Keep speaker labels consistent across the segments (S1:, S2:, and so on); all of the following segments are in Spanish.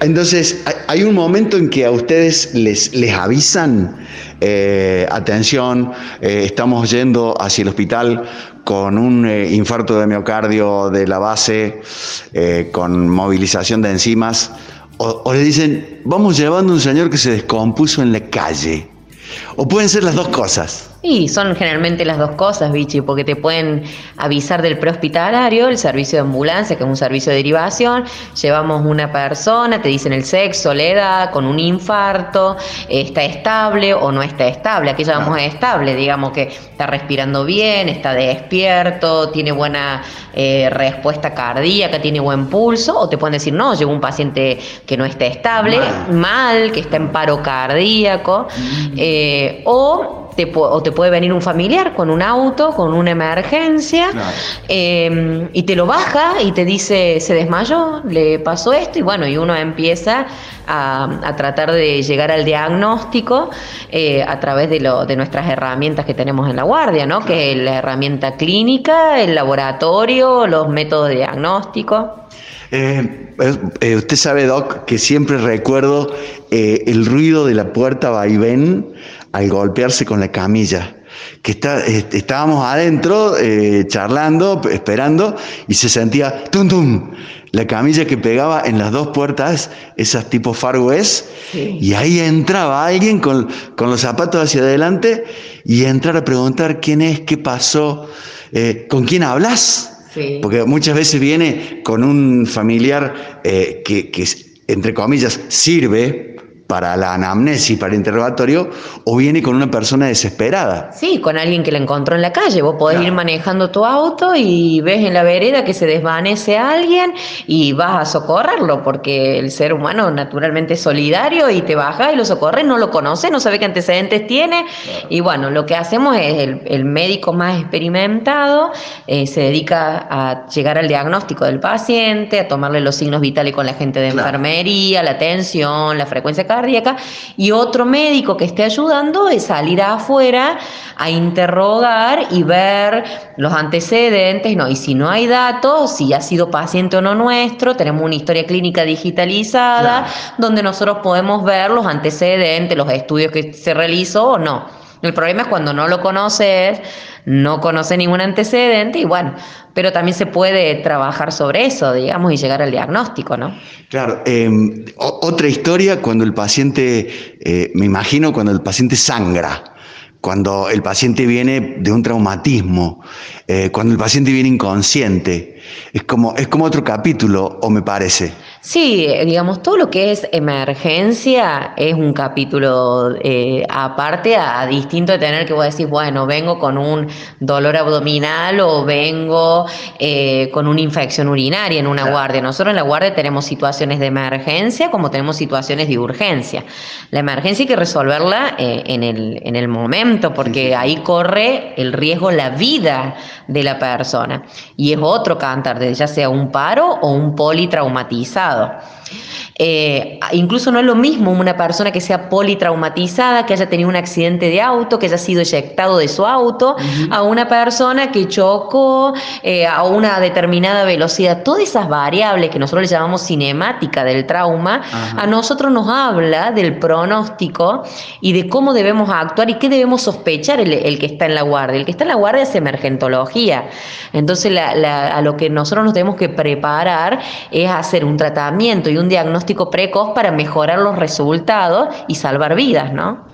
S1: Entonces, hay un momento en que a ustedes les, les avisan, eh, atención, eh, estamos yendo hacia el hospital con un eh, infarto de miocardio de la base, con movilización de enzimas, o, o le dicen, vamos llevando a un señor que se descompuso en la calle. O pueden ser las dos cosas.
S2: Y son generalmente las dos cosas, Vichy, porque te pueden avisar del prehospitalario, el servicio de ambulancia, que es un servicio de derivación, llevamos una persona, te dicen el sexo, la edad, con un infarto, está estable o no está estable. Aquí llamamos estable, digamos que está respirando bien, está despierto, tiene buena eh, respuesta cardíaca, tiene buen pulso, o te pueden decir, no, llegó un paciente que no está estable, mal, que está en paro cardíaco, mm. eh, o o te puede venir un familiar con un auto, con una emergencia, em, y te lo baja y te dice, se desmayó, le pasó esto, y bueno, y uno empieza a, tratar de llegar al diagnóstico eh, a través de, lo, de nuestras herramientas que tenemos en la guardia, ¿no? Que es la herramienta clínica, el laboratorio, los métodos de diagnóstico.
S1: Eh, eh, usted sabe, Doc, que siempre recuerdo el ruido de la puerta vaivén al golpearse con la camilla. Que está, estábamos adentro eh, charlando, esperando, y se sentía tum tum, la camilla que pegaba en las dos puertas, esas tipo Far West, y ahí entraba alguien con, los zapatos hacia adelante y entrar a preguntar quién es, qué pasó, eh, con quién hablas. Porque muchas veces viene con un familiar eh, que, que, entre comillas, sirve para la anamnesis, para el interrogatorio, o viene con una persona desesperada.
S2: Sí, con alguien que la encontró en la calle. Vos podés ir manejando tu auto y ves en la vereda que se desvanece alguien y vas a socorrerlo, porque el ser humano naturalmente es solidario y te baja y lo socorre, no lo conoce, no sabe qué antecedentes tiene. Y bueno, lo que hacemos es el, médico más experimentado eh, se dedica a llegar al diagnóstico del paciente, a tomarle los signos vitales con la gente de enfermería, la tensión, la frecuencia cardíaca y otro médico que esté ayudando es salir afuera a interrogar y ver los antecedentes, no, y si no hay datos, si ha sido paciente o no nuestro, tenemos una historia clínica digitalizada donde nosotros podemos ver los antecedentes, los estudios que se realizó o no. El problema es cuando no lo conoces, no conoce ningún antecedente y bueno, pero también se puede trabajar sobre eso, digamos, y llegar al diagnóstico, ¿no?
S1: Claro, em, otra historia cuando el paciente, eh, me imagino cuando el paciente sangra, cuando el paciente viene de un traumatismo, eh, cuando el paciente viene inconsciente, es como, es como otro capítulo, o me parece.
S2: Sí, eh, digamos, todo lo que es emergencia es un capítulo eh, aparte, a, distinto de tener que vos decís, bueno, vengo con un dolor abdominal o vengo eh, con una infección urinaria en una guardia. Nosotros en la guardia tenemos situaciones de emergencia como tenemos situaciones de urgencia. La emergencia hay que resolverla en, el, en el momento, porque ahí corre el riesgo, la vida de la persona. Y es otro ya sea un paro o un politraumatizado. Eh, incluso no es lo mismo una persona que sea politraumatizada, que haya tenido un accidente de auto, que haya sido eyectado de su auto, a una persona que chocó eh, a una determinada velocidad. Todas esas variables que nosotros le llamamos cinemática del trauma, a nosotros nos habla del pronóstico y de cómo debemos actuar y qué debemos sospechar el, que está en la guardia. El que está en la guardia es emergentología. Entonces, a lo que nosotros nos tenemos que preparar es hacer un tratamiento y un diagnóstico precoz para mejorar los resultados y salvar vidas, ¿no?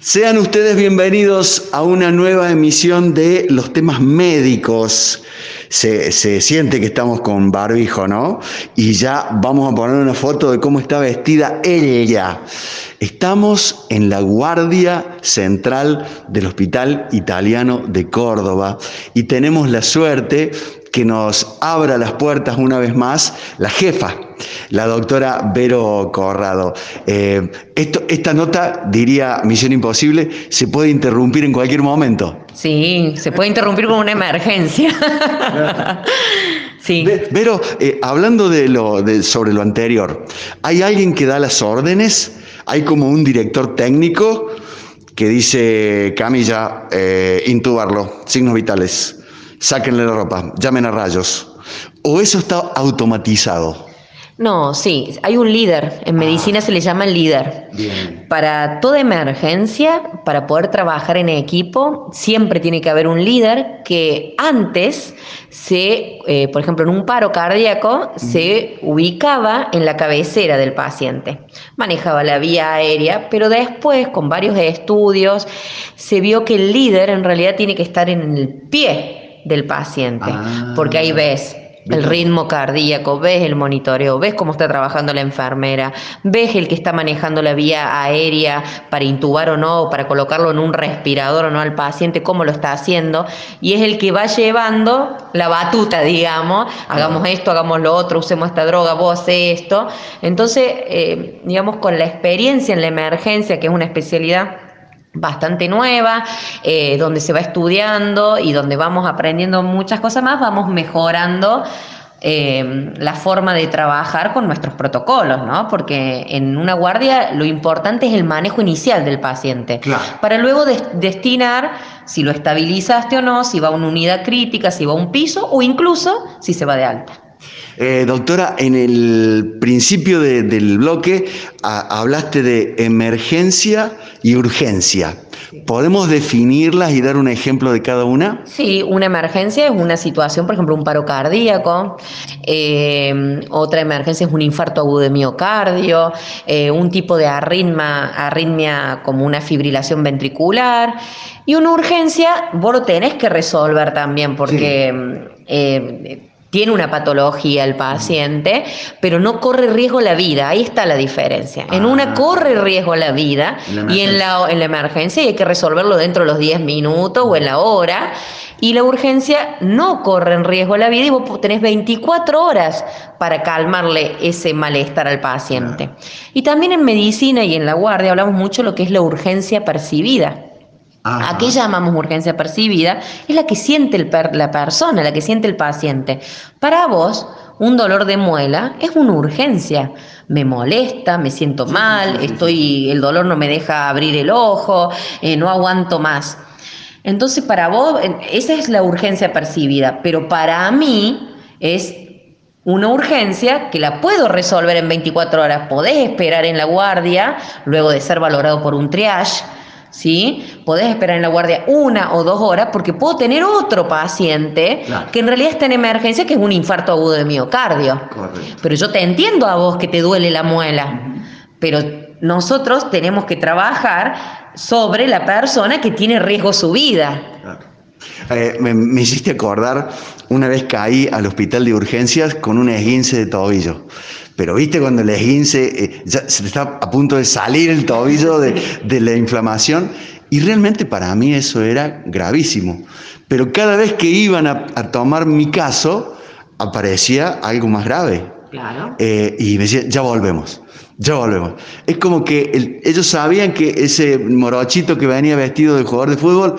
S1: Sean ustedes bienvenidos a una nueva emisión de los temas médicos. Se, se, siente que estamos con barbijo, ¿no? Y ya vamos a poner una foto de cómo está vestida ella. Estamos en la guardia central del Hospital Italiano de Córdoba y tenemos la suerte que nos abra las puertas una vez más la jefa la doctora Vero Corrado. Eh, esto, esta nota, diría Misión Imposible, se puede interrumpir en cualquier momento.
S2: Sí, se puede interrumpir con una emergencia.
S1: sí. Vero, eh, hablando de lo, sobre lo anterior, ¿hay alguien que da las órdenes? ¿Hay como un director técnico que dice, Camilla, eh, intubarlo, signos vitales, sáquenle la ropa, llamen a rayos? ¿O eso está automatizado?
S2: No, sí, hay un líder. En medicina se le llama líder.
S1: Bien.
S2: Para toda emergencia, para poder trabajar en equipo, siempre tiene que haber un líder que antes se, eh, por ejemplo, en un paro cardíaco, se ubicaba en la cabecera del paciente. Manejaba la vía aérea, pero después, con varios estudios, se vio que el líder en realidad tiene que estar en el pie del paciente,
S1: Ah.
S2: porque ahí ves el ritmo cardíaco, ves el monitoreo, ves cómo está trabajando la enfermera, ves el que está manejando la vía aérea para intubar o no, para colocarlo en un respirador o no al paciente, cómo lo está haciendo, y es el que va llevando la batuta, digamos, hagamos esto, hagamos lo otro, usemos esta droga, vos haces esto. Entonces, eh, digamos, con la experiencia en la emergencia, que es una especialidad bastante nueva, eh, donde se va estudiando y donde vamos aprendiendo muchas cosas más, vamos mejorando eh, la forma de trabajar con nuestros protocolos, ¿no? Porque en una guardia lo importante es el manejo inicial del paciente,
S1: Claro.
S2: para luego des- destinar si lo estabilizaste o no, si va a una unidad crítica, si va a un piso o incluso si se va de alta.
S1: Eh, doctora, en el principio de- del bloque a- hablaste de emergencia y urgencia. ¿Podemos definirlas y dar un ejemplo de cada una?
S2: Sí, una emergencia es una situación, por ejemplo, un paro cardíaco, eh, otra emergencia es un infarto agudo de miocardio, eh, un tipo de arritmia, arritmia como una fibrilación ventricular, y una urgencia vos lo tenés que resolver también porque eh, tiene una patología el paciente, pero no corre riesgo la vida, ahí está la diferencia. En
S1: Ah.
S2: una corre riesgo la vida
S1: la
S2: y en la, en la emergencia hay que resolverlo dentro de los 10 minutos o en la hora. Y la urgencia no corre en riesgo la vida y vos tenés 24 horas para calmarle ese malestar al paciente. Y también en medicina y en la guardia hablamos mucho de lo que es la urgencia percibida.
S1: Ajá.
S2: ¿A qué llamamos urgencia percibida? Es la que siente el per- la persona, la que siente el paciente. Para vos, un dolor de muela es una urgencia. Me molesta, me siento mal, estoy, el dolor no me deja abrir el ojo, eh, no aguanto más. Entonces, para vos, esa es la urgencia percibida, pero para mí es una urgencia que la puedo resolver en 24 horas. Podés esperar en la guardia, luego de ser valorado por un triage, ¿sí? Podés esperar en la guardia una o dos horas porque puedo tener otro paciente
S1: Claro.
S2: que en realidad está en emergencia, que es un infarto agudo de miocardio.
S1: Correcto.
S2: Pero yo te entiendo a vos que te duele la muela, pero nosotros tenemos que trabajar sobre la persona que tiene riesgo su vida.
S1: Claro. Eh, me, me hiciste acordar, una vez caí al hospital de urgencias con un esguince de tobillo. Pero viste cuando el esguince eh, ya se te está a punto de salir el tobillo de, de la inflamación. Y realmente para mí eso era gravísimo. Pero cada vez que iban a, a tomar mi caso, aparecía algo más grave.
S2: Claro.
S1: Eh, y me decía, ya volvemos, ya volvemos. Es como que el- ellos sabían que ese morochito que venía vestido de jugador de fútbol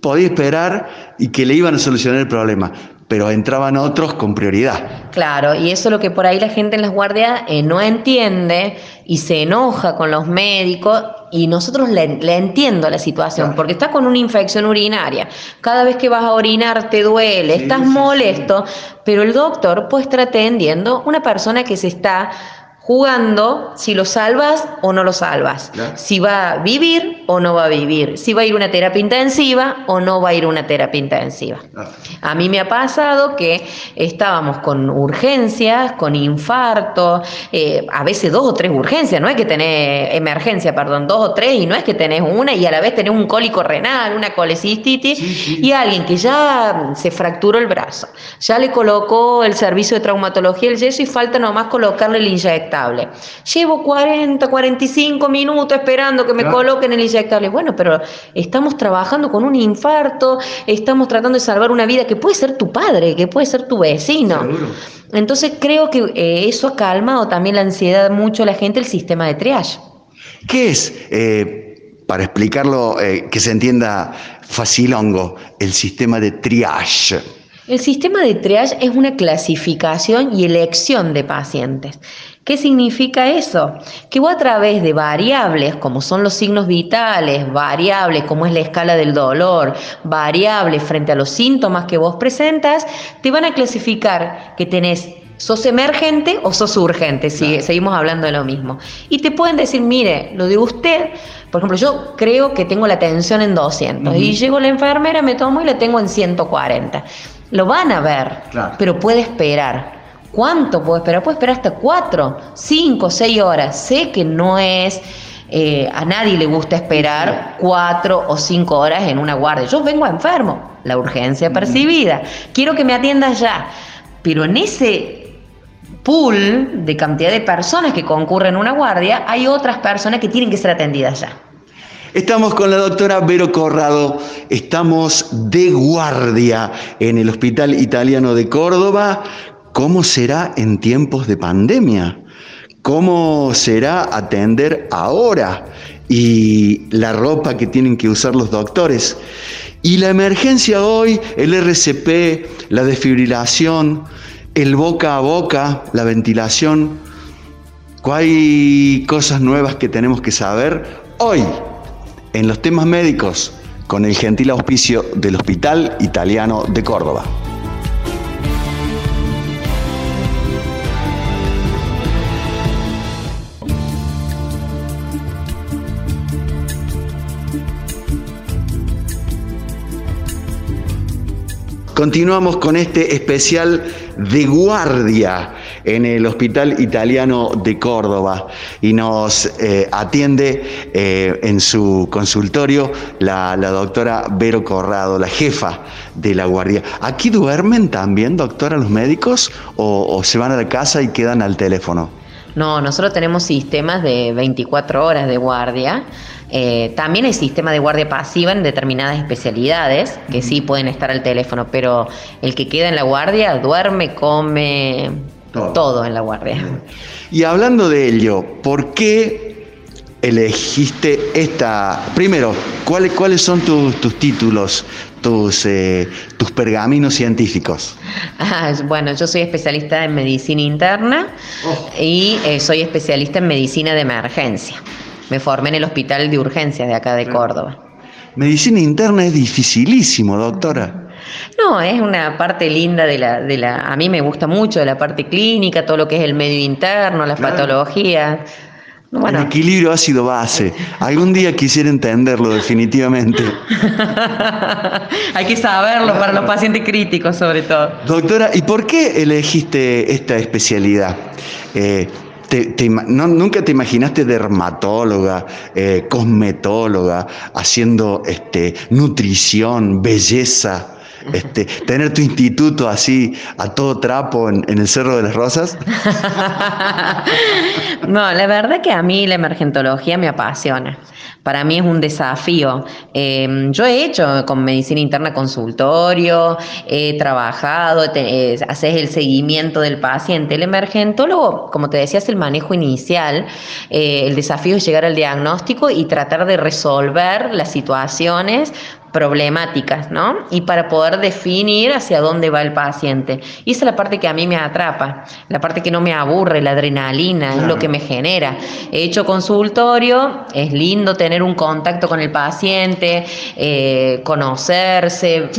S1: podía esperar y que le iban a solucionar el problema, pero entraban otros con prioridad.
S2: Claro, y eso es lo que por ahí la gente en las guardias eh, no entiende y se enoja con los médicos y nosotros le, le entiendo la situación,
S1: Claro.
S2: porque estás con una infección urinaria, cada vez que vas a orinar te duele,
S1: Sí,
S2: estás
S1: sí, sí.
S2: molesto, pero el doctor puede estar atendiendo una persona que se está jugando si lo salvas o no lo salvas,
S1: Claro.
S2: si va a vivir o no va a vivir, si va a ir una terapia intensiva o no va a ir una terapia intensiva. A mí me ha pasado que estábamos con urgencias, con infarto, eh, a veces dos o tres urgencias, no es que tenés emergencia, perdón, dos o tres y no es que tenés una y a la vez tenés un cólico renal, una colecistitis
S1: Sí, sí.
S2: y alguien que ya se fracturó el brazo, ya le colocó el servicio de traumatología el yeso y falta nomás colocarle el inyectable. Llevo 40, 45 minutos esperando que me
S1: Claro.
S2: coloquen el inyectable. Bueno, pero estamos trabajando con un infarto, estamos tratando de salvar una vida que puede ser tu padre, que puede ser tu vecino.
S1: Seguro.
S2: Entonces creo que eh, eso ha calmado también la ansiedad mucho a la gente, el sistema de triage.
S1: ¿Qué es, eh, para explicarlo eh, que se entienda facilongo, el sistema de triage?
S2: El sistema de triage es una clasificación y elección de pacientes. ¿Qué significa eso? Que vos a través de variables como son los signos vitales, variables como es la escala del dolor, variables frente a los síntomas que vos presentas, te van a clasificar que tenés sos emergente o sos urgente, si seguimos hablando de lo mismo. Y te pueden decir, mire, lo de usted, por ejemplo, yo creo que tengo la tensión en 200 y llego la enfermera, me tomo y la tengo en 140. Lo van a ver, pero puede esperar. ¿Cuánto puedo esperar? Puedo esperar hasta 4, 5, 6 horas. Sé que no es... Eh, a nadie le gusta esperar cuatro o cinco horas en una guardia. Yo vengo enfermo, la urgencia percibida. Quiero que me atiendas ya. Pero en ese pool de cantidad de personas que concurren a una guardia, hay otras personas que tienen que ser atendidas ya.
S1: Estamos con la doctora Vero Corrado, estamos de guardia en el Hospital Italiano de Córdoba. ¿Cómo será en tiempos de pandemia? ¿Cómo será atender ahora? Y la ropa que tienen que usar los doctores. Y la emergencia hoy, el RCP, la desfibrilación, el boca a boca, la ventilación. Hay cosas nuevas que tenemos que saber hoy en los temas médicos con el gentil auspicio del Hospital Italiano de Córdoba. Continuamos con este especial de guardia en el Hospital Italiano de Córdoba y nos eh, atiende eh, en su consultorio la, doctora Vero Corrado, la jefa de la guardia. ¿Aquí duermen también, doctora, los médicos o se van a la casa y quedan al teléfono?
S2: No, nosotros tenemos sistemas de 24 horas de guardia. Eh, también hay sistema de guardia pasiva en determinadas especialidades que sí pueden estar al teléfono, pero el que queda en la guardia duerme, come, todo, en la guardia.
S1: Y hablando de ello, ¿por qué elegiste esta? Primero, ¿cuáles, cuáles son tus, títulos, tus, eh, tus pergaminos científicos?
S2: Ah, bueno, yo soy especialista en medicina interna oh. y eh, soy especialista en medicina de emergencia. Me formé en el hospital de urgencias de acá de Córdoba.
S1: Medicina interna es dificilísimo, doctora.
S2: No, es una parte linda de la, de la, a mí me gusta mucho de la parte clínica, todo lo que es el medio interno, las patologías.
S1: Bueno. El equilibrio ácido base. Algún día quisiera entenderlo definitivamente.
S2: Hay que saberlo para los pacientes críticos sobre todo.
S1: Doctora, ¿y por qué elegiste esta especialidad? Eh, ¿Nunca te imaginaste dermatóloga, eh, cosmetóloga, haciendo este, nutrición, belleza? Este, tener tu instituto así a todo trapo en, el Cerro de las Rosas?
S2: no, la verdad que a mí la emergentología me apasiona para mí es un desafío. Em, yo he hecho con medicina interna consultorio, he trabajado, haces el seguimiento del paciente. El emergentólogo, como te decía, es el manejo inicial. Eh, el desafío es llegar al diagnóstico y tratar de resolver las situaciones problemáticas, ¿no? Y para poder definir hacia dónde va el paciente. Y esa es la parte que a mí me atrapa, la parte que no me aburre, la adrenalina, es lo que me genera. He hecho consultorio, es lindo tener un contacto con el paciente, eh, conocerse, eh,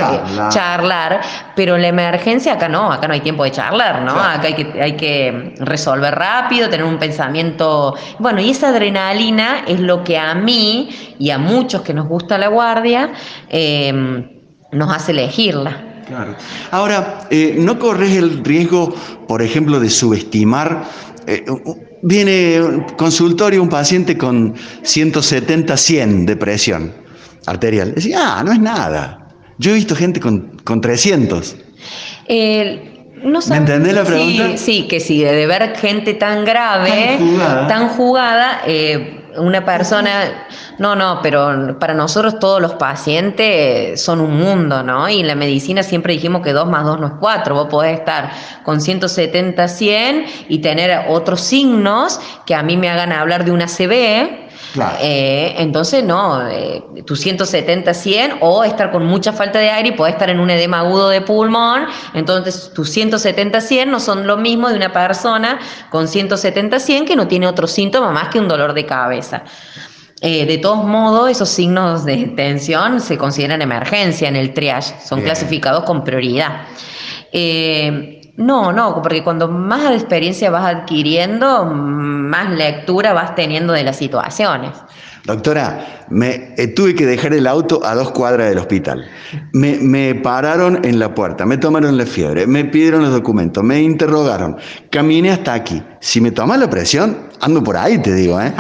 S2: charlar. pero en la emergencia acá no, acá no hay tiempo de charlar, ¿no? Acá hay que, hay que resolver rápido, tener un pensamiento. Bueno, y esa adrenalina es lo que a mí y a muchos que nos gusta la guardia, Em, nos hace elegirla.
S1: Claro. Ahora, eh, ¿no corres el riesgo, por ejemplo, de subestimar? Eh, viene consultorio un paciente con 170, 100 de presión arterial. Decía, ah, no es nada. Yo he visto gente con, con 300.
S2: No ¿Me
S1: entendés la pregunta?
S2: Sí, sí, que sí, de ver gente tan grave, tan jugada, eh, una persona, no, no, pero para nosotros todos los pacientes son un mundo, ¿no? Y en la medicina siempre dijimos que 2 más 2 no es 4, vos podés estar con 170, 100 y tener otros signos que a mí me hagan hablar de una CB, eh, entonces, no, eh, tu 170, 100 o estar con mucha falta de aire y podés estar en un edema agudo de pulmón. Entonces, tus 170, 100 no son lo mismo de una persona con 170, 100 que no tiene otro síntoma más que un dolor de cabeza. Eh, de todos modos, esos signos de tensión se consideran emergencia en el triage, son clasificados con prioridad. No, no, porque cuando más experiencia vas adquiriendo, más lectura vas teniendo de las situaciones.
S1: Doctora, me eh, tuve que dejar el auto a dos cuadras del hospital. Me, pararon en la puerta, me tomaron la fiebre, me pidieron los documentos, me interrogaron, caminé hasta aquí. Si me tomas la presión, ando por ahí, te digo, ¿eh?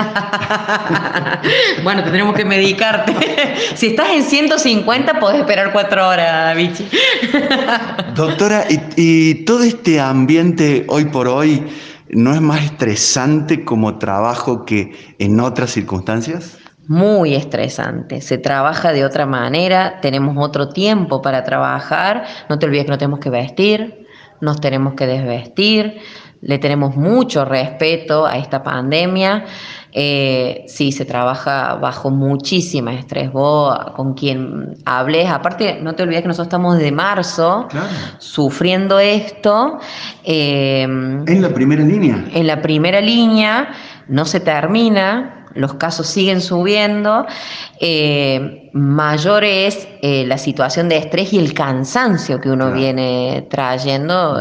S2: bueno, tendremos que medicarte. si estás en 150, podés esperar cuatro horas, bichi.
S1: Doctora, y todo este ambiente hoy por hoy ¿No es más estresante como trabajo que en otras circunstancias?
S2: Muy estresante. Se trabaja de otra manera, tenemos otro tiempo para trabajar. No te olvides que no tenemos que vestir, nos tenemos que desvestir. Le tenemos mucho respeto a esta pandemia. Eh, sí, se trabaja bajo muchísima estrés. Vos, con quien hables, aparte, no te olvides que nosotros estamos desde marzo sufriendo esto.
S1: Eh, ¿En la primera línea?
S2: En la primera línea, no se termina, los casos siguen subiendo. Eh, mayor es la situación de estrés y el cansancio que uno viene trayendo.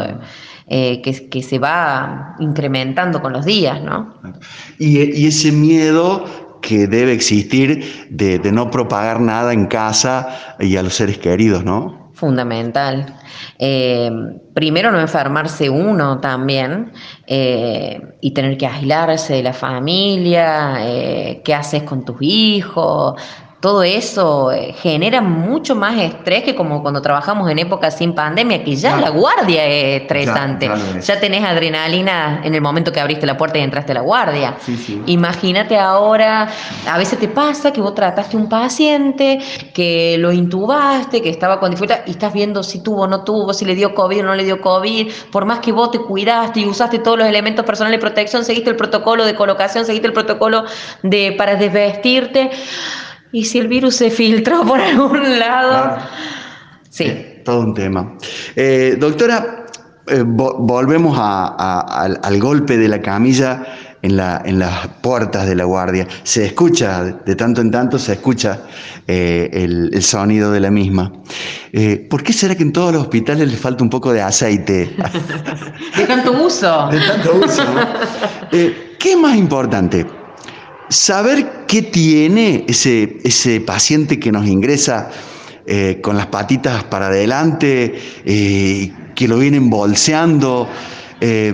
S2: Eh, que, se va incrementando con los días, ¿no?
S1: Y, ese miedo que debe existir de, no propagar nada en casa y a los seres queridos, ¿no?
S2: Fundamental. Eh, primero no enfermarse uno también eh, y tener que aislarse de la familia, qué haces con tus hijos, todo eso eh, genera mucho más estrés que como cuando trabajamos en épocas sin pandemia, que ya la guardia es estresante. Ya, tenés adrenalina en el momento que abriste la puerta y entraste a la guardia. Imagínate ahora, a veces te pasa que vos trataste un paciente, que lo intubaste, que estaba con dificultad y estás viendo si tuvo o no tuvo, si le dio COVID o no le dio COVID, por más que vos te cuidaste y usaste todos los elementos personales de protección, seguiste el protocolo de colocación, seguiste el protocolo de para desvestirte ¿Y si el virus se filtró por algún lado?
S1: Sí. todo un tema. Eh, doctora, eh, volvemos al, golpe de la camilla en, las puertas de la guardia. Se escucha, de tanto en tanto se escucha eh, el, sonido de la misma. ¿Por qué será que en todos los hospitales le falta un poco de aceite?
S2: de tanto uso.
S1: De tanto uso. ¿Qué es más importante? Saber qué tiene ese, ese paciente que nos ingresa eh, con las patitas para adelante, eh, que lo vienen bolseando, eh,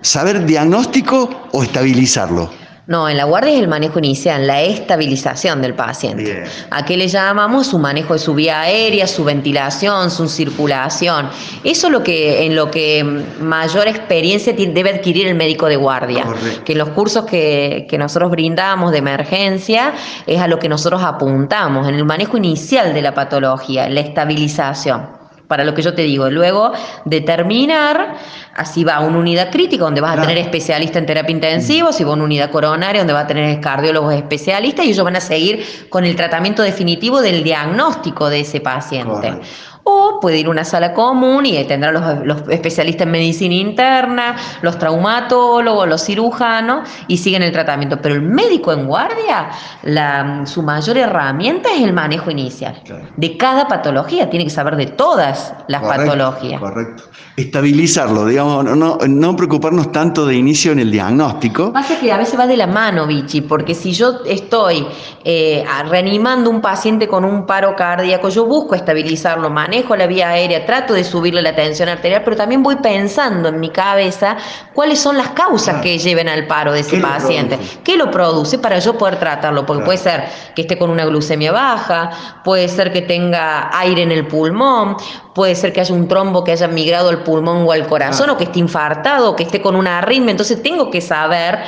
S1: saber diagnóstico o estabilizarlo.
S2: No, en la guardia es el manejo inicial, la estabilización del paciente. ¿A qué le llamamos? Su manejo de su vía aérea, su ventilación, su circulación. Eso es lo que, en lo que mayor experiencia debe adquirir el médico de guardia. Que en los cursos que, que nosotros brindamos de emergencia es a lo que nosotros apuntamos, en el manejo inicial de la patología, la estabilización para lo que yo te digo. Luego, determinar, así va una unidad crítica donde vas a tener especialista en terapia intensiva, si va a una unidad coronaria donde va a tener cardiólogos especialistas y ellos van a seguir con el tratamiento definitivo del diagnóstico de ese paciente. O puede ir a una sala común y tendrá los, especialistas en medicina interna, los traumatólogos, los cirujanos y siguen el tratamiento. Pero el médico en guardia, la, su mayor herramienta es el manejo inicial. De cada patología, tiene que saber de todas las patologías.
S1: Correcto. Estabilizarlo, digamos, no, no preocuparnos tanto de inicio en el diagnóstico.
S2: Pasa que a veces va de la mano, Vichy, porque si yo estoy eh, reanimando un paciente con un paro cardíaco, yo busco estabilizarlo, manejo manejo la vía aérea, trato de subirle la tensión arterial, pero también voy pensando en mi cabeza cuáles son las causas que lleven al paro de ese paciente. ¿Qué lo produce para yo poder tratarlo? Porque puede ser que esté con una glucemia baja, puede ser que tenga aire en el pulmón, puede ser que haya un trombo que haya migrado al pulmón o al corazón, o que esté infartado, o que esté con una arritmia. Entonces tengo que saber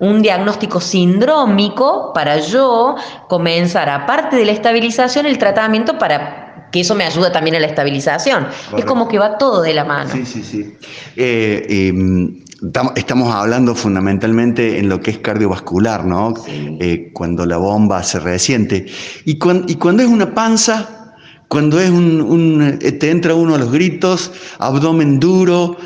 S2: un diagnóstico sindrómico para yo comenzar, aparte de la estabilización, el tratamiento para que eso me ayuda también a la estabilización. Es como que va todo de la mano.
S1: Sí, sí, sí. Eh, em, estamos hablando fundamentalmente en lo que es cardiovascular, ¿no? Eh, cuando la bomba se resiente. Y, y cuando es una panza, cuando es un, eh, te entra uno a los gritos, abdomen duro,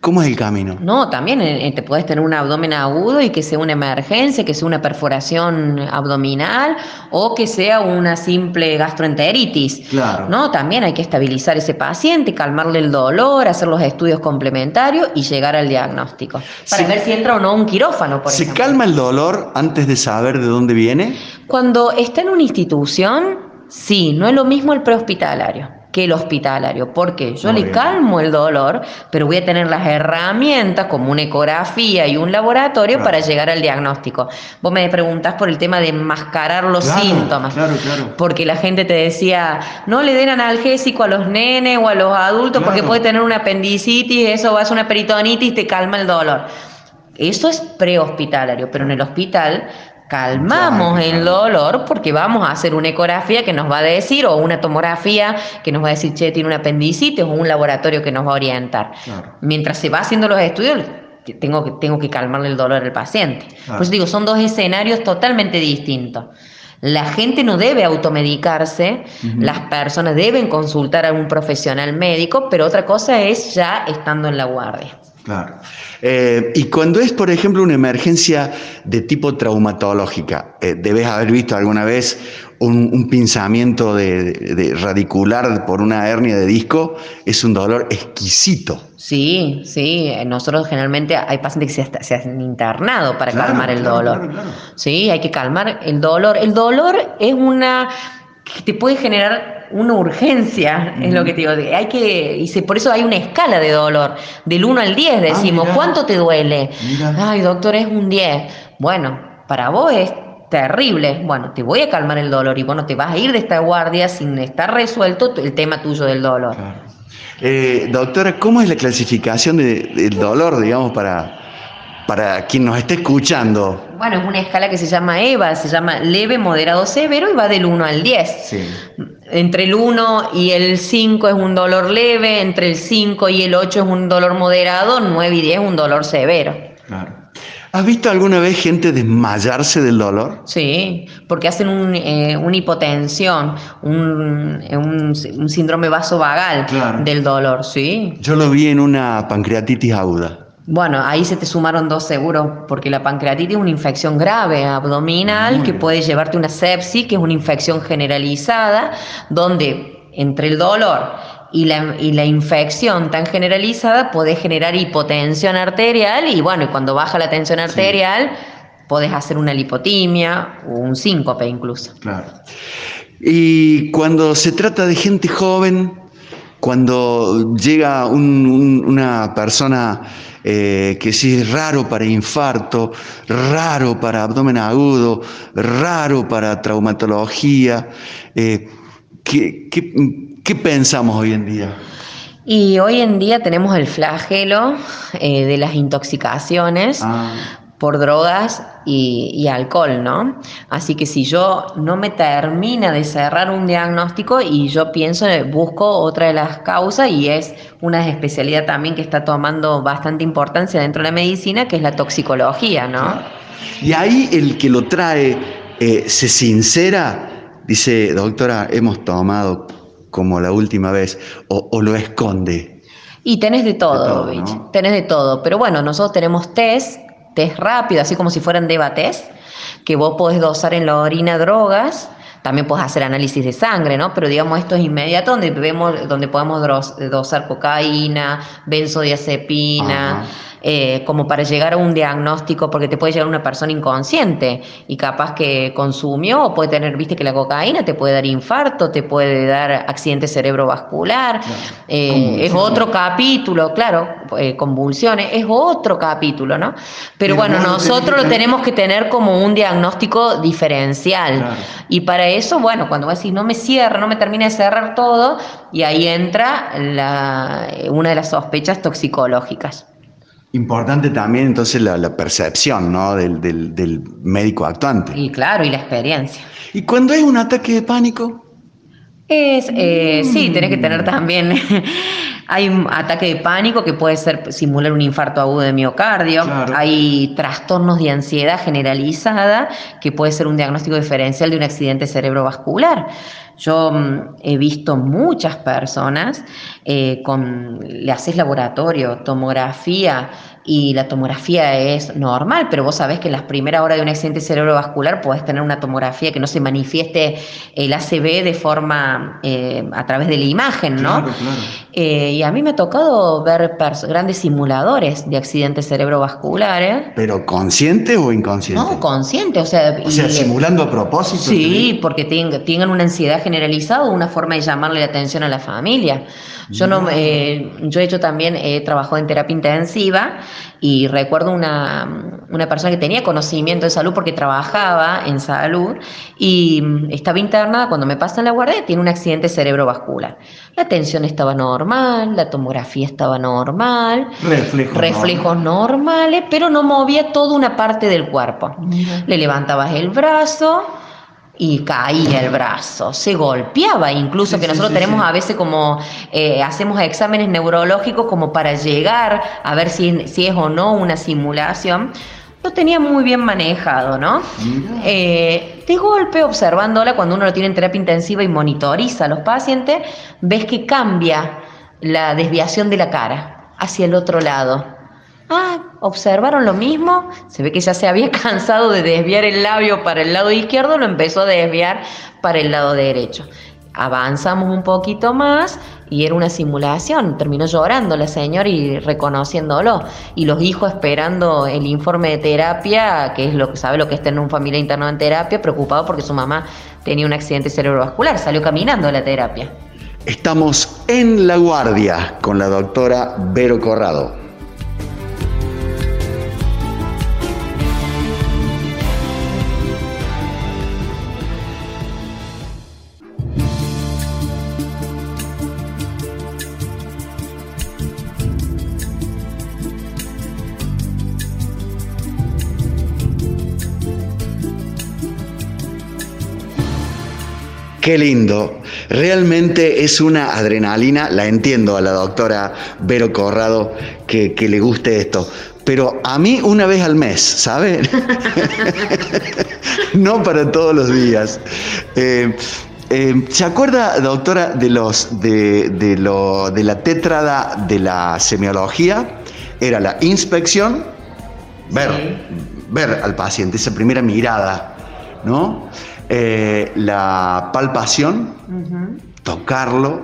S1: ¿Cómo es el camino?
S2: No, también eh, te puedes tener un abdomen agudo y que sea una emergencia, que sea una perforación abdominal o que sea una simple gastroenteritis.
S1: Claro.
S2: No, también hay que estabilizar ese paciente, calmarle el dolor, hacer los estudios complementarios y llegar al diagnóstico para ver si entra o no un quirófano, por
S1: ¿Se calma el dolor antes de saber de dónde viene?
S2: Cuando está en una institución, sí, no es lo mismo el prehospitalario que el hospitalario, porque yo le calmo el dolor, pero voy a tener las herramientas como una ecografía y un laboratorio para llegar al diagnóstico. Vos me preguntás por el tema de enmascarar los síntomas,
S1: claro, claro.
S2: porque la gente te decía, no le den analgésico a los nenes o a los adultos porque puede tener una apendicitis, eso va a ser una peritonitis, te calma el dolor. Eso es prehospitalario, pero en el hospital calmamos el dolor porque vamos a hacer una ecografía que nos va a decir, o una tomografía que nos va a decir, che, tiene una apendicitis, o un laboratorio que nos va a orientar. Mientras se va haciendo los estudios, tengo que, tengo que calmarle el dolor al paciente. Por eso digo, son dos escenarios totalmente distintos. La gente no debe automedicarse, las personas deben consultar a un profesional médico, pero otra cosa es ya estando en la guardia.
S1: Claro. Eh, y cuando es, por ejemplo, una emergencia de tipo traumatológica, eh, debes haber visto alguna vez un, pinzamiento de, radicular por una hernia de disco, es un dolor exquisito.
S2: Sí, sí. Nosotros generalmente hay pacientes que se, han internado para calmar el dolor. sí, hay que calmar el dolor. El dolor es una que te puede generar una urgencia, es lo que te digo. Hay que, y por eso hay una escala de dolor. Del 1 al 10 ah, decimos, ¿cuánto te duele? Ay, doctor, es un 10. Bueno, para vos es terrible. Bueno, te voy a calmar el dolor y bueno, te vas a ir de esta guardia sin estar resuelto el tema tuyo del dolor.
S1: Eh, doctora, ¿cómo es la clasificación del dolor, digamos, para, para quien nos esté escuchando.
S2: Bueno, es una escala que se llama EVA, se llama leve, moderado, severo y va del 1 al 10. Sí. Entre el 1 y el 5 es un dolor leve, entre el 5 y el 8 es un dolor moderado, 9 y 10 es un dolor severo.
S1: Claro. ¿Has visto alguna vez gente desmayarse del dolor?
S2: Sí, porque hacen eh, una hipotensión, un, un, síndrome vasovagal del dolor, sí.
S1: Yo lo vi en una pancreatitis aguda.
S2: Bueno, ahí se te sumaron dos seguros, porque la pancreatitis es una infección grave abdominal que puede llevarte una sepsis, que es una infección generalizada, donde entre el dolor y la, y la infección tan generalizada puede generar hipotensión arterial y bueno, y cuando baja la tensión arterial podés hacer una lipotimia o un síncope incluso.
S1: Claro. Y cuando se trata de gente joven, cuando llega una persona eh, que sí es raro para infarto, raro para abdomen agudo, raro para traumatología. Eh, ¿qué, pensamos hoy en día?
S2: Y hoy en día tenemos el flagelo eh, de las intoxicaciones. Ah por drogas y, alcohol, ¿no? Así que si yo no me termina de cerrar un diagnóstico y yo pienso, busco otra de las causas y es una especialidad también que está tomando bastante importancia dentro de la medicina, que es la toxicología, ¿no?
S1: Y ahí el que lo trae eh, se sincera, dice, doctora, hemos tomado como la última vez, o, lo esconde.
S2: Y tenés de todo, de tenés de todo. Pero bueno, nosotros tenemos test test rápido, así como si fueran debates, que vos podés dosar en la orina drogas, también puedes hacer análisis de sangre, ¿no? Pero digamos esto es inmediato, donde vemos, donde podemos dosar cocaína, benzodiazepina. Eh, como para llegar a un diagnóstico, porque te puede llegar una persona inconsciente y capaz que consumió o puede tener, viste que la cocaína te puede dar infarto, te puede dar accidente cerebrovascular, eh, es otro capítulo, claro, eh, convulsiones, es otro capítulo, ¿no? Pero, bueno, nosotros lo tenemos que tener como un diagnóstico diferencial. Y para eso, bueno, cuando vas a decir, no me cierra, no me termina de cerrar todo, y ahí entra la, una de las sospechas toxicológicas.
S1: Importante también entonces la, percepción ¿no? del, médico actuante.
S2: Y claro, y la experiencia.
S1: ¿Y cuando hay un ataque de pánico?
S2: Es, eh, sí, tenés que tener también, hay un ataque de pánico que puede ser simular un infarto agudo de miocardio, hay trastornos de ansiedad generalizada que puede ser un diagnóstico diferencial de un accidente cerebrovascular. Yo mm, he visto muchas personas eh, con, le haces laboratorio, tomografía, y la tomografía es normal, pero vos sabés que en las primeras horas de un accidente cerebrovascular podés tener una tomografía que no se manifieste el ACV de forma eh, a través de la imagen, ¿no? Claro, claro. Eh, y a mí me ha tocado ver grandes simuladores de accidentes cerebrovasculares.
S1: ¿Pero consciente o inconsciente?
S2: No, consciente, o sea...
S1: O sea, simulando a propósito.
S2: Sí, porque tengan una ansiedad generalizada o una forma de llamarle la atención a la familia. Yo no, eh, yo he hecho también, he trabajado en terapia intensiva y recuerdo una, una, persona que tenía conocimiento de salud porque trabajaba en salud y estaba internada cuando me pasan la guardia tiene un accidente cerebrovascular. La tensión estaba normal, la tomografía estaba normal, reflejos, normales, pero no movía toda una parte del cuerpo. Le levantabas el brazo y caía el brazo, se golpeaba, incluso que nosotros tenemos a veces como, eh, hacemos exámenes neurológicos como para llegar a ver si, si, es o no una simulación, lo tenía muy bien manejado, ¿no? Eh, de golpe, observándola, cuando uno lo tiene en terapia intensiva y monitoriza a los pacientes, ves que cambia la desviación de la cara hacia el otro lado. Ah, observaron lo mismo. Se ve que ya se había cansado de desviar el labio para el lado izquierdo, lo empezó a desviar para el lado derecho. Avanzamos un poquito más y era una simulación. Terminó llorando la señora y reconociéndolo. Y los hijos esperando el informe de terapia, que es lo que sabe lo que es tener un familia interno en terapia, preocupado porque su mamá tenía un accidente cerebrovascular. Salió caminando a la terapia.
S1: Estamos en La Guardia con la doctora Vero Corrado. Qué lindo. Realmente es una adrenalina. La entiendo a la doctora Vero Corrado que, le guste esto. Pero a mí una vez al mes, ¿sabe? no para todos los días. Eh, eh, ¿Se acuerda, doctora, de los de, lo, de la tétrada de la semiología? Era la inspección, ver, ver al paciente, esa primera mirada, ¿no? Eh, la palpación, tocarlo,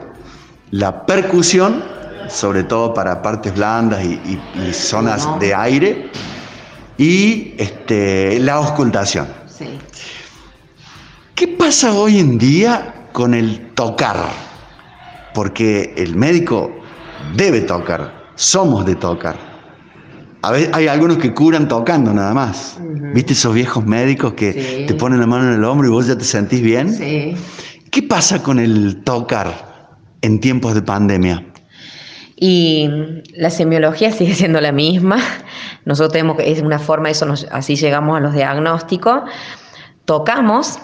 S1: la percusión, sobre todo para partes blandas y, zonas de aire, y este, la auscultación. ¿Qué pasa hoy en día con el tocar? Porque el médico debe tocar, somos de tocar hay algunos que curan tocando nada más. ¿Viste esos viejos médicos que te ponen la mano en el hombro y vos ya te sentís bien? Sí. ¿Qué pasa con el tocar en tiempos de pandemia?
S2: Y la semiología sigue siendo la misma. Nosotros tenemos que, es una forma, eso así llegamos a los diagnósticos. Tocamos,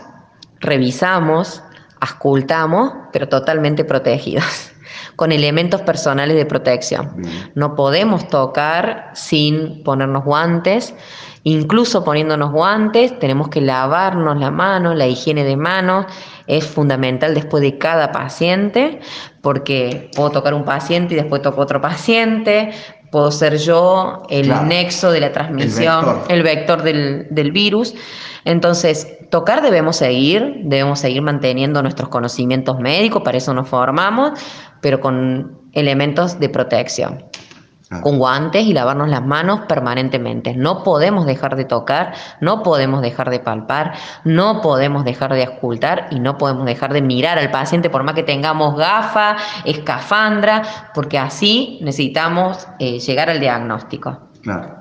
S2: revisamos, ascultamos, pero totalmente protegidos con elementos personales de protección. No podemos tocar sin ponernos guantes. Incluso poniéndonos guantes, tenemos que lavarnos la mano, la higiene de manos es fundamental después de cada paciente, porque puedo tocar un paciente y después toco otro paciente, puedo ser yo el nexo de la transmisión, el vector, del, del, virus. Entonces, tocar debemos seguir, debemos seguir manteniendo nuestros conocimientos médicos, para eso nos formamos, pero con elementos de protección. Con guantes y lavarnos las manos permanentemente. No podemos dejar de tocar, no podemos dejar de palpar, no podemos dejar de escultar y no podemos dejar de mirar al paciente por más que tengamos gafa, escafandra, porque así necesitamos eh, llegar al diagnóstico.
S1: Claro.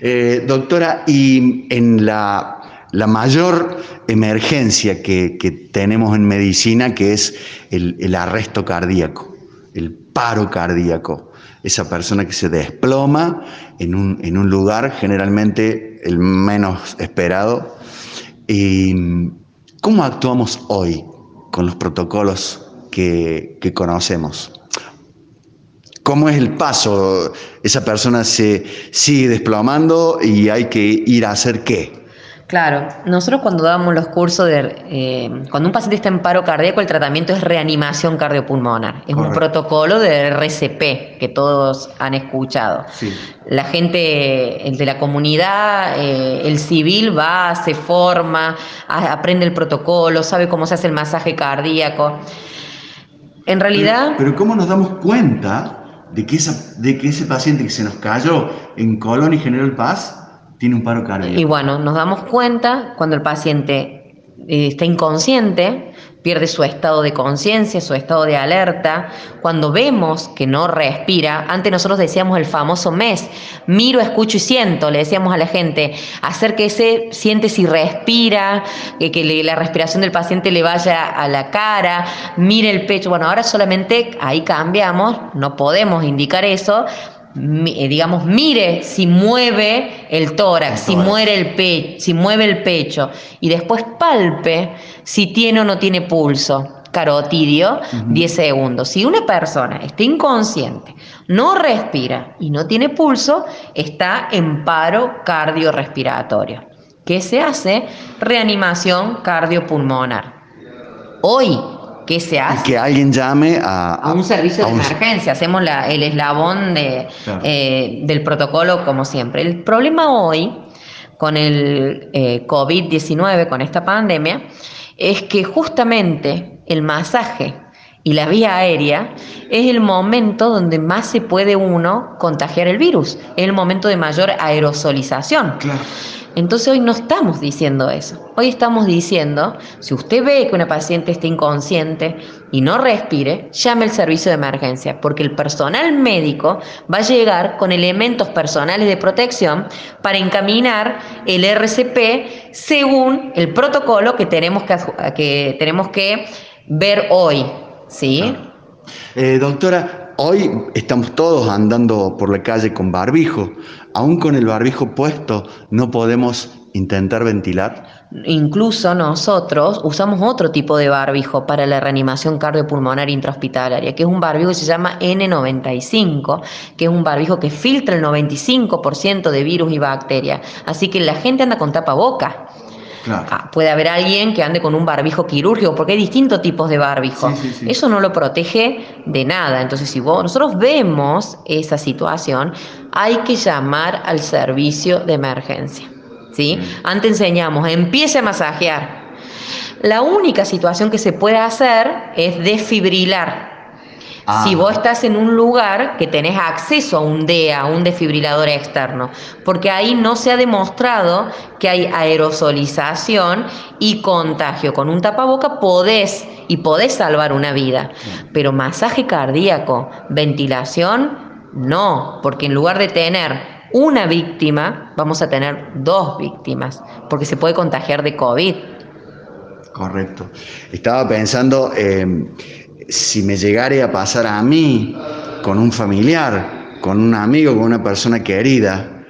S1: Eh, doctora, y en la la mayor emergencia que, tenemos en medicina, que es el, arresto cardíaco, el paro cardíaco. Esa persona que se desploma en un, en un lugar, generalmente el menos esperado. ¿Cómo actuamos hoy con los protocolos que, que conocemos. ¿Cómo es el paso? Esa persona se sigue desplomando y hay que ir a hacer qué.
S2: Claro, nosotros cuando damos los cursos de, eh, cuando un paciente está en paro cardíaco, el tratamiento es reanimación cardiopulmonar. Es un protocolo de RCP que todos han escuchado. La gente el de la comunidad, eh, el civil va, se forma, aprende el protocolo, sabe cómo se hace el masaje cardíaco. En realidad...
S1: Pero, ¿cómo nos damos cuenta de que, esa, de que ese paciente que se nos cayó en Colón y General Paz tiene un paro cardíaco.
S2: Y bueno, nos damos cuenta cuando el paciente eh, está inconsciente, pierde su estado de conciencia, su estado de alerta, cuando vemos que no respira, antes nosotros decíamos el famoso mes, miro, escucho y siento, le decíamos a la gente, acérquese, siente si respira, que, que la respiración del paciente le vaya a la cara, mire el pecho, bueno, ahora solamente ahí cambiamos, no podemos indicar eso, digamos, mire si mueve el tórax, si, muere el si mueve el pecho, y después palpe si tiene o no tiene pulso carotidio 10 segundos. Si una persona está inconsciente, no respira y no tiene pulso, está en paro cardiorrespiratorio. ¿Qué se hace? Reanimación cardiopulmonar. Hoy ¿Qué se hace?
S1: Que alguien llame a,
S2: un servicio de emergencia. Hacemos el eslabón de, eh, del protocolo como siempre. El problema hoy con el eh, COVID-19, con esta pandemia, es que justamente el masaje y la vía aérea es el momento donde más se puede uno contagiar el virus, es el momento de mayor aerosolización. Claro. Entonces hoy no estamos diciendo eso. Hoy estamos diciendo, si usted ve que una paciente está inconsciente y no respire, llame al servicio de emergencia, porque el personal médico va a llegar con elementos personales de protección para encaminar el RCP según el protocolo que tenemos que, que, tenemos que ver hoy. ¿Sí?
S1: Eh, doctora, hoy estamos todos andando por la calle con barbijo aún con el barbijo puesto, no podemos intentar ventilar?
S2: Incluso nosotros usamos otro tipo de barbijo para la reanimación cardiopulmonar intrahospitalaria, que es un barbijo que se llama N95, que es un barbijo que filtra el 95% de virus y bacterias. Así que la gente anda con tapaboca. Ah, puede haber alguien que ande con un barbijo quirúrgico, porque hay distintos tipos de barbijo. Eso no lo protege de nada. Entonces, si nosotros vemos esa situación, hay que llamar al servicio de emergencia. ¿sí? Antes enseñamos, empiece a masajear. La única situación que se puede hacer es desfibrilar. Si vos estás en un lugar que tenés acceso a un DEA, un desfibrilador externo, porque ahí no se ha demostrado que hay aerosolización y contagio. Con un tapaboca podés y podés salvar una vida, pero masaje cardíaco, ventilación, no, porque en lugar de tener una víctima, vamos a tener dos víctimas, porque se puede contagiar de COVID.
S1: Correcto. Estaba pensando, eh, si me llegare a pasar a mí, con un familiar, con un amigo, con una persona querida,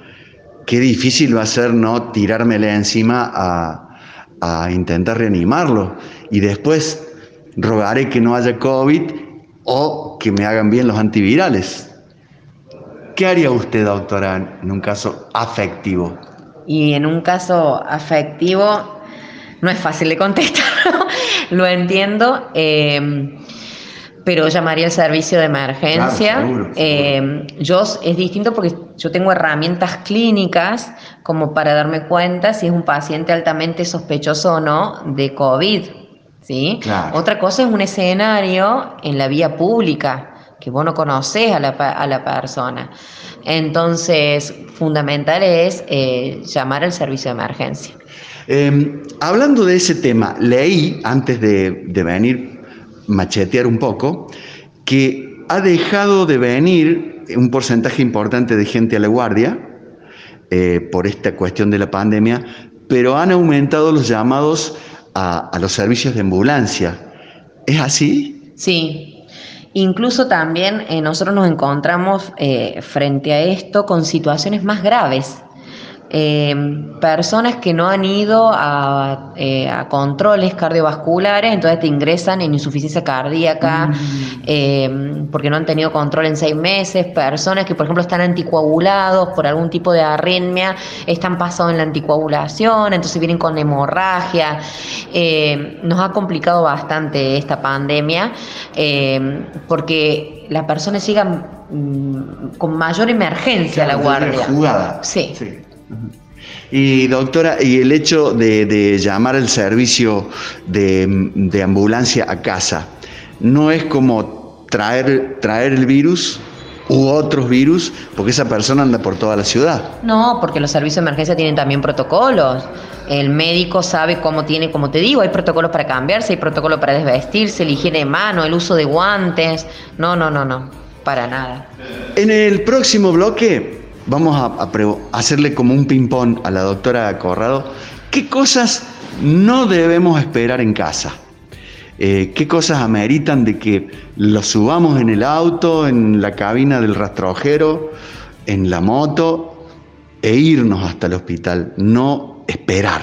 S1: qué difícil va a ser no tirármele encima a, intentar reanimarlo. Y después rogaré que no haya COVID o que me hagan bien los antivirales. ¿Qué haría usted, doctora, en un caso afectivo?
S2: Y en un caso afectivo no es fácil de contestar, lo entiendo. Eh, pero llamaría al servicio de emergencia. Eh, yo es distinto porque yo tengo herramientas clínicas como para darme cuenta si es un paciente altamente sospechoso o no de COVID. ¿sí? Otra cosa es un escenario en la vía pública que vos no conoces a la, a la persona. Entonces, fundamental es eh, llamar al servicio de emergencia.
S1: Em, hablando de ese tema, leí antes de, de venir machetear un poco, que ha dejado de venir un porcentaje importante de gente a la guardia eh, por esta cuestión de la pandemia, pero han aumentado los llamados a, los servicios de ambulancia. ¿Es así?
S2: Sí. Incluso también eh, nosotros nos encontramos eh, frente a esto con situaciones más graves eh, personas que no han ido eh, a, controles cardiovasculares, entonces te ingresan en insuficiencia cardíaca mm. eh, porque no han tenido control en seis meses, personas que por ejemplo están anticoagulados por algún tipo de arritmia, están pasados en la anticoagulación, entonces vienen con hemorragia. nos ha complicado bastante esta pandemia porque las personas llegan mm, con mayor emergencia a la guardia.
S1: Jugada. sí. Y doctora, y el hecho de, llamar al servicio de, ambulancia a casa, ¿no es como traer, traer el virus u otros virus porque esa persona anda por toda la ciudad?
S2: No, porque los servicios de emergencia tienen también protocolos. El médico sabe cómo tiene, como te digo, hay protocolos para cambiarse, hay protocolos para desvestirse, la higiene de mano, el uso de guantes. No, no, no, no, para nada.
S1: En el próximo bloque vamos a, hacerle como un ping-pong a la doctora Corrado. ¿Qué cosas no debemos esperar en casa? Eh, ¿Qué cosas ameritan de que lo subamos en el auto, en la cabina del rastrojero, en la moto e irnos hasta el hospital? No esperar.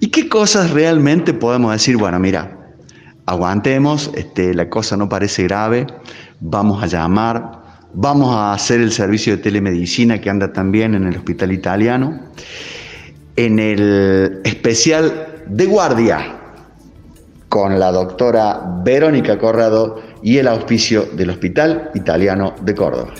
S1: ¿Y qué cosas realmente podemos decir? Bueno, mira, aguantemos, este, la cosa no parece grave, vamos a llamar, Vamos a hacer el servicio de telemedicina que anda también en el hospital italiano. En el especial de guardia con la doctora Verónica Corrado y el auspicio del Hospital Italiano de Córdoba.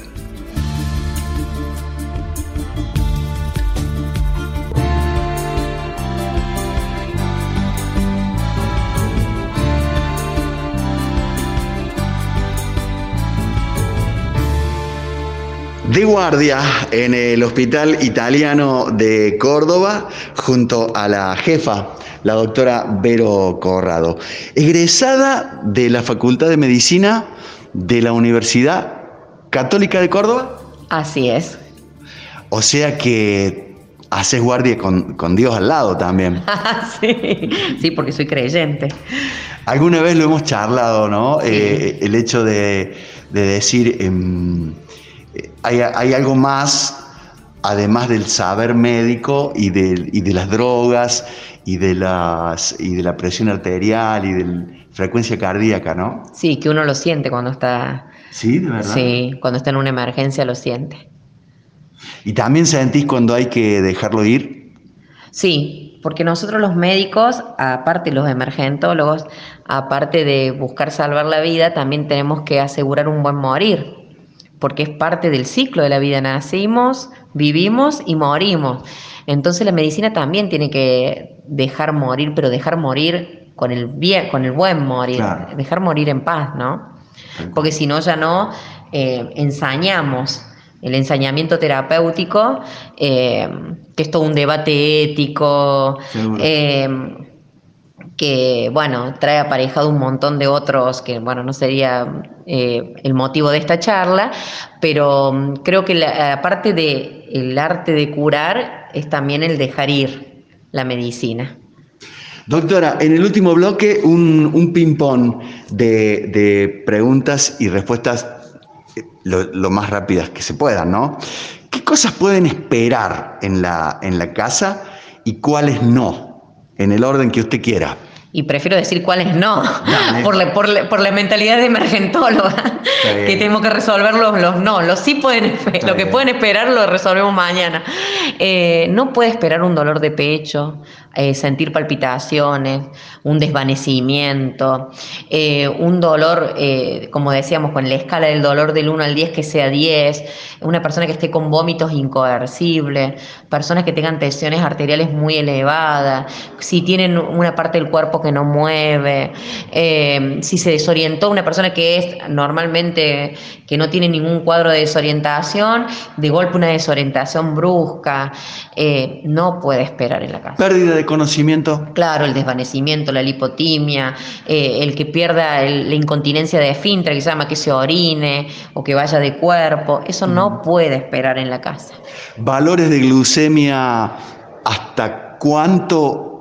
S1: De guardia en el Hospital Italiano de Córdoba junto a la jefa, la doctora Vero Corrado, egresada de la Facultad de Medicina de la Universidad Católica de Córdoba.
S2: Así es.
S1: O sea que haces guardia con, Dios al lado también.
S2: sí, sí, porque soy creyente.
S1: Alguna vez lo hemos charlado, ¿no? Eh, el hecho de, decir... Em, hay, algo más, además del saber médico y de, y de las drogas y de, las, y de la presión arterial y de la frecuencia cardíaca, ¿no?
S2: Sí, que uno lo siente cuando está...
S1: Sí, de verdad.
S2: Sí, cuando está en una emergencia lo siente.
S1: ¿Y también sentís cuando hay que dejarlo ir?
S2: Sí, porque nosotros los médicos, aparte los emergentólogos, aparte de buscar salvar la vida, también tenemos que asegurar un buen morir porque es parte del ciclo de la vida. Nacimos, vivimos y morimos. Entonces la medicina también tiene que dejar morir, pero dejar morir con el bien, con el buen morir, dejar morir en paz, ¿no? Porque si no ya no eh, ensañamos el ensañamiento terapéutico, eh, que es todo un debate ético, eh, que bueno, trae aparejado un montón de otros que bueno, no sería eh, el motivo de esta charla, pero mm, creo que aparte de el arte de curar es también el dejar ir la medicina.
S1: Doctora, en el último bloque un, ping-pong de, preguntas y respuestas eh, lo, lo, más rápidas que se puedan, ¿no? ¿Qué cosas pueden esperar en la, en la casa y cuáles no? En el orden que usted quiera.
S2: Y prefiero decir cuáles no, por, la, por, por, la, mentalidad de emergentóloga, que tengo que resolver los, los no, los sí pueden, lo que pueden esperar lo resolvemos mañana. Eh, no puede esperar un dolor de pecho, eh, sentir palpitaciones, un desvanecimiento, eh, un dolor, eh, como decíamos, con la escala del dolor del 1 al 10 que sea 10, una persona que esté con vómitos incoercibles, personas que tengan tensiones arteriales muy elevadas, si tienen una parte del cuerpo que no mueve, si se desorientó, una persona que es normalmente que no tiene ningún cuadro de desorientación, de golpe una desorientación brusca, no puede esperar en la casa.
S1: Pérdida de conocimiento?
S2: Claro, el desvanecimiento, la lipotimia, eh, el que pierda la incontinencia de esfínter, que se llama que se orine o que vaya de cuerpo, eso no puede esperar en la casa.
S1: Valores de glucemia, ¿hasta cuánto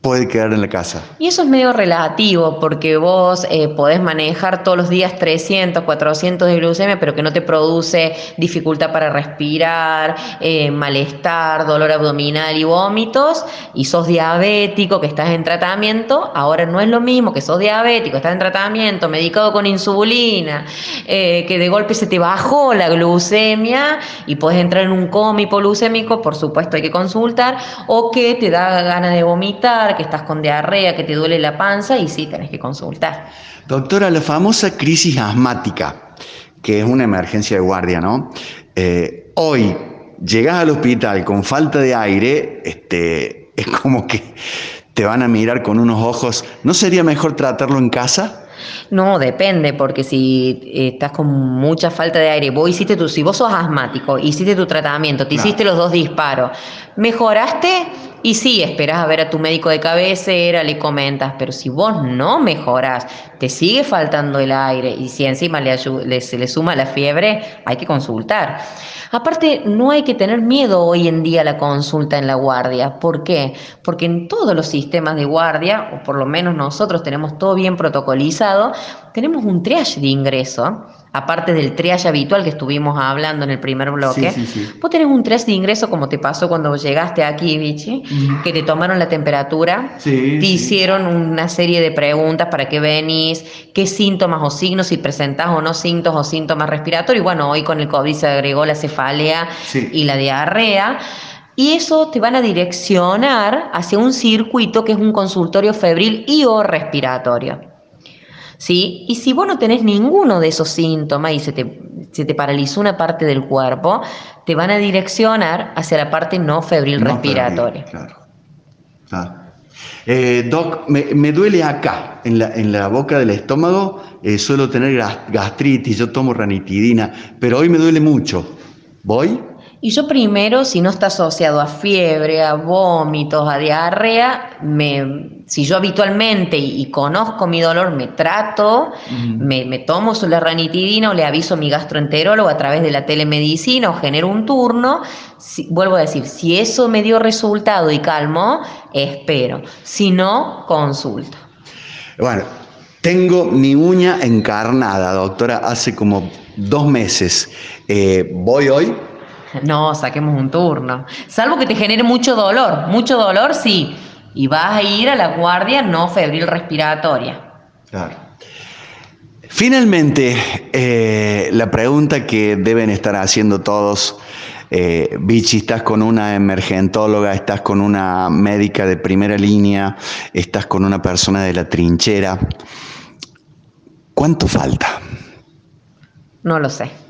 S1: puede quedar en la casa.
S2: Y eso es medio relativo, porque vos eh, podés manejar todos los días 300, 400 de glucemia, pero que no te produce dificultad para respirar, eh, malestar, dolor abdominal y vómitos, y sos diabético, que estás en tratamiento, ahora no es lo mismo que sos diabético, estás en tratamiento, medicado con insulina, eh, que de golpe se te bajó la glucemia y puedes entrar en un coma hipoglucémico, por supuesto hay que consultar, o que te da ganas de vomitar, que estás con diarrea, que te duele la panza y sí, tenés que consultar.
S1: Doctora, la famosa crisis asmática, que es una emergencia de guardia, ¿no? Eh, hoy llegas al hospital con falta de aire, este, es como que te van a mirar con unos ojos. ¿No sería mejor tratarlo en casa?
S2: No, depende, porque si eh, estás con mucha falta de aire, vos hiciste tu, si vos sos asmático, hiciste tu tratamiento, te hiciste los dos disparos, mejoraste y sí, esperás a ver a tu médico de cabecera, le comentas, pero si vos no mejorás, te sigue faltando el aire y si encima le, se le suma la fiebre, hay que consultar. Aparte, no hay que tener miedo hoy en día a la consulta en la guardia. ¿Por qué? Porque en todos los sistemas de guardia, o por lo menos nosotros tenemos todo bien protocolizado, tenemos un triage de ingreso aparte del triage habitual que estuvimos hablando en el primer bloque, vos tenés un triage de ingreso como te pasó cuando llegaste aquí, Vichy, que te tomaron la temperatura, te hicieron una serie de preguntas para qué venís, qué síntomas o signos, si presentás o no síntomas o síntomas respiratorios. Bueno, hoy con el COVID se agregó la cefalea y la diarrea. Y eso te van a direccionar hacia un circuito que es un consultorio febril y o respiratorio. ¿Sí? Y si vos no tenés ninguno de esos síntomas y se te, se te paralizó una parte del cuerpo, te van a direccionar hacia la parte no febril respiratoria.
S1: claro. Eh, doc, me, duele acá, en la, en la, boca del estómago, eh, suelo tener gastritis, yo tomo ranitidina, pero hoy me duele mucho. ¿Voy?
S2: Y yo primero, si no está asociado a fiebre, a vómitos, a diarrea, me, si yo habitualmente y, conozco mi dolor, me trato, me, tomo la ranitidina o le aviso a mi gastroenterólogo a través de la telemedicina o genero un turno, vuelvo a decir, si eso me dio resultado y calmo, espero. Si no, consulto.
S1: Bueno, tengo mi uña encarnada, doctora, hace como dos meses. Eh, voy hoy
S2: no, saquemos un turno. Salvo que te genere mucho dolor. Mucho dolor, sí. Y vas a ir a la guardia no febril respiratoria.
S1: Claro. Finalmente, eh, la pregunta que deben estar haciendo todos, eh, Vichy, estás con una emergentóloga, estás con una médica de primera línea, estás con una persona de la trinchera. ¿Cuánto falta?
S2: No lo sé.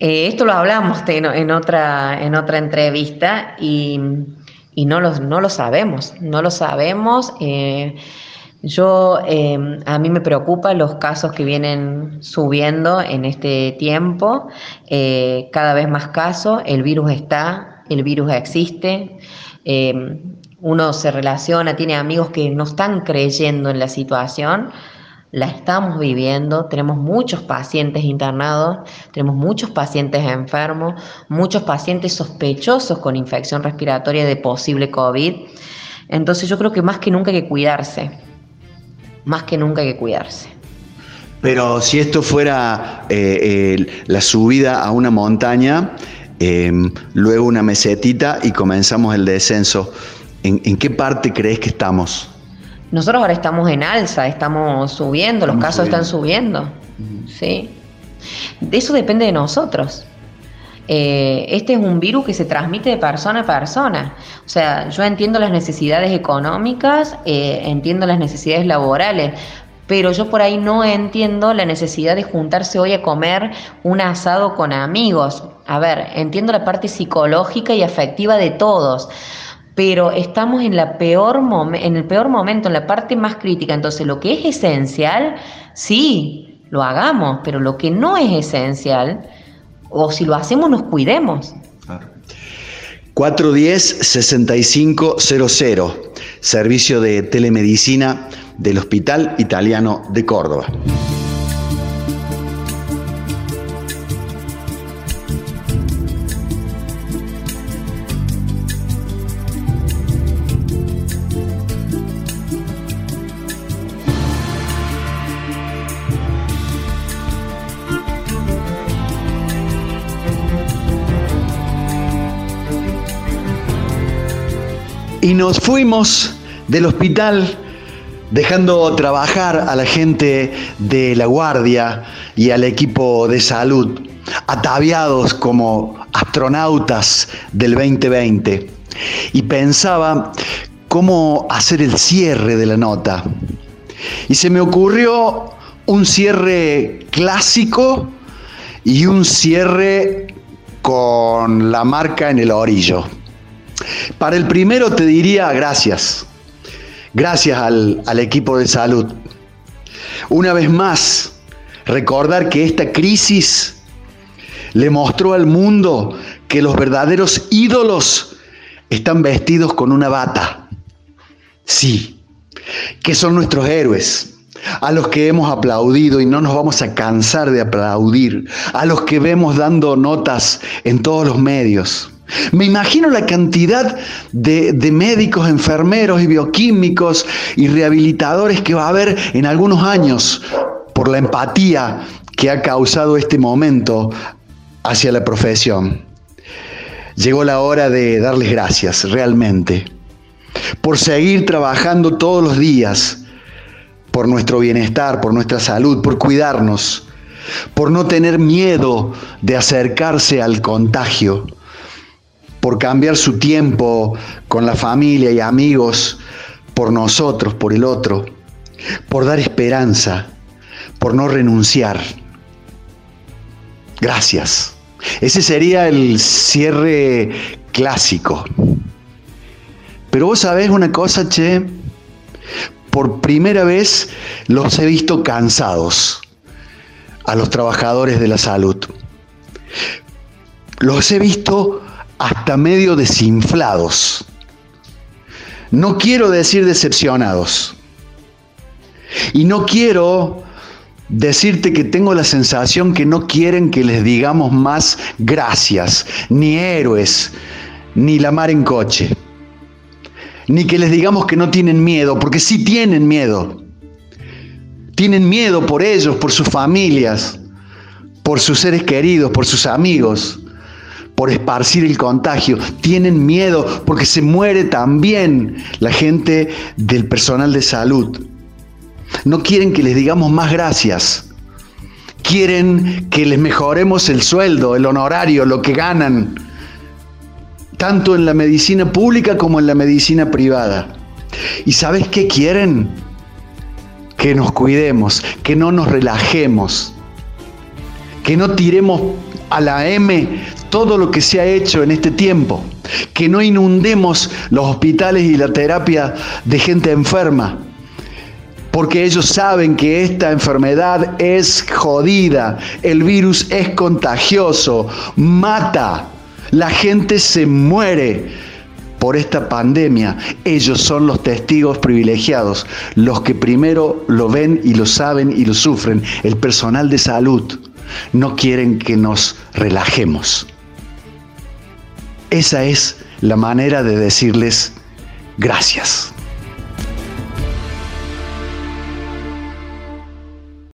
S2: Eh, esto lo hablamos en, otra, en otra entrevista y, no, lo, no lo sabemos, no lo sabemos. Eh, yo, em, a mí me preocupan los casos que vienen subiendo en este tiempo, eh, cada vez más casos, el virus está, el virus existe, uno se relaciona, tiene amigos que no están creyendo en la situación, la estamos viviendo, tenemos muchos pacientes internados, tenemos muchos pacientes enfermos, muchos pacientes sospechosos con infección respiratoria de posible COVID. Entonces yo creo que más que nunca hay que cuidarse, más que nunca hay que cuidarse.
S1: Pero si esto fuera eh, la subida a una montaña, em, luego una mesetita y comenzamos el descenso, ¿en qué parte crees que estamos?
S2: Nosotros ahora estamos en alza, estamos subiendo, los casos están subiendo. ¿sí? Eso depende de nosotros. Eh, este es un virus que se transmite de persona a persona. O sea, yo entiendo las necesidades económicas, eh, entiendo las necesidades laborales, pero yo por ahí no entiendo la necesidad de juntarse hoy a comer un asado con amigos. A ver, entiendo la parte psicológica y afectiva de todos pero estamos en, la peor en el peor momento, en la parte más crítica. Entonces, lo que es esencial, sí, lo hagamos, pero lo que no es esencial, o si lo hacemos, nos cuidemos.
S1: 410-6500, servicio de telemedicina del Hospital Italiano de Córdoba. Y nos fuimos del hospital dejando trabajar a la gente de la guardia y al equipo de salud, ataviados como astronautas del 2020. Y pensaba cómo hacer el cierre de la nota. Y se me ocurrió un cierre clásico y un cierre con la marca en el orillo. Para el primero te diría gracias. Gracias al, al, equipo de salud. Una vez más, recordar que esta crisis le mostró al mundo que los verdaderos ídolos están vestidos con una bata. Sí, que son nuestros héroes, a los que hemos aplaudido y no nos vamos a cansar de aplaudir, a los que vemos dando notas en todos los medios. Me imagino la cantidad de, médicos, enfermeros y bioquímicos y rehabilitadores que va a haber en algunos años por la empatía que ha causado este momento hacia la profesión. Llegó la hora de darles gracias, realmente, por seguir trabajando todos los días por nuestro bienestar, por nuestra salud, por cuidarnos, por no tener miedo de acercarse al contagio, por cambiar su tiempo con la familia y amigos, por nosotros, por el otro, por dar esperanza, por no renunciar. Gracias. Ese sería el cierre clásico. Pero vos sabés una cosa, che, por primera vez los he visto cansados a los trabajadores de la salud. Los he visto hasta medio desinflados. No quiero decir decepcionados. Y no quiero decirte que tengo la sensación que no quieren que les digamos más gracias, ni héroes, ni la mar en coche ni que les digamos que no tienen miedo, porque sí tienen miedo. Tienen miedo por ellos, por sus familias, por sus seres queridos, por sus amigos, por esparcir el contagio. Tienen miedo porque se muere también la gente del personal de salud. No quieren que les digamos más gracias. Quieren que les mejoremos el sueldo, el honorario, lo que ganan tanto en la medicina pública como en la medicina privada. ¿Y sabes qué quieren? Que nos cuidemos, que no nos relajemos, que no tiremos a la M todo lo que se ha hecho en este tiempo, que no inundemos los hospitales y la terapia de gente enferma, porque ellos saben que esta enfermedad es jodida, el virus es contagioso, mata. La gente se muere por esta pandemia. Ellos son los testigos privilegiados, los que primero lo ven y lo saben y lo sufren. El personal de salud no quieren que nos relajemos. Esa es la manera de decirles gracias.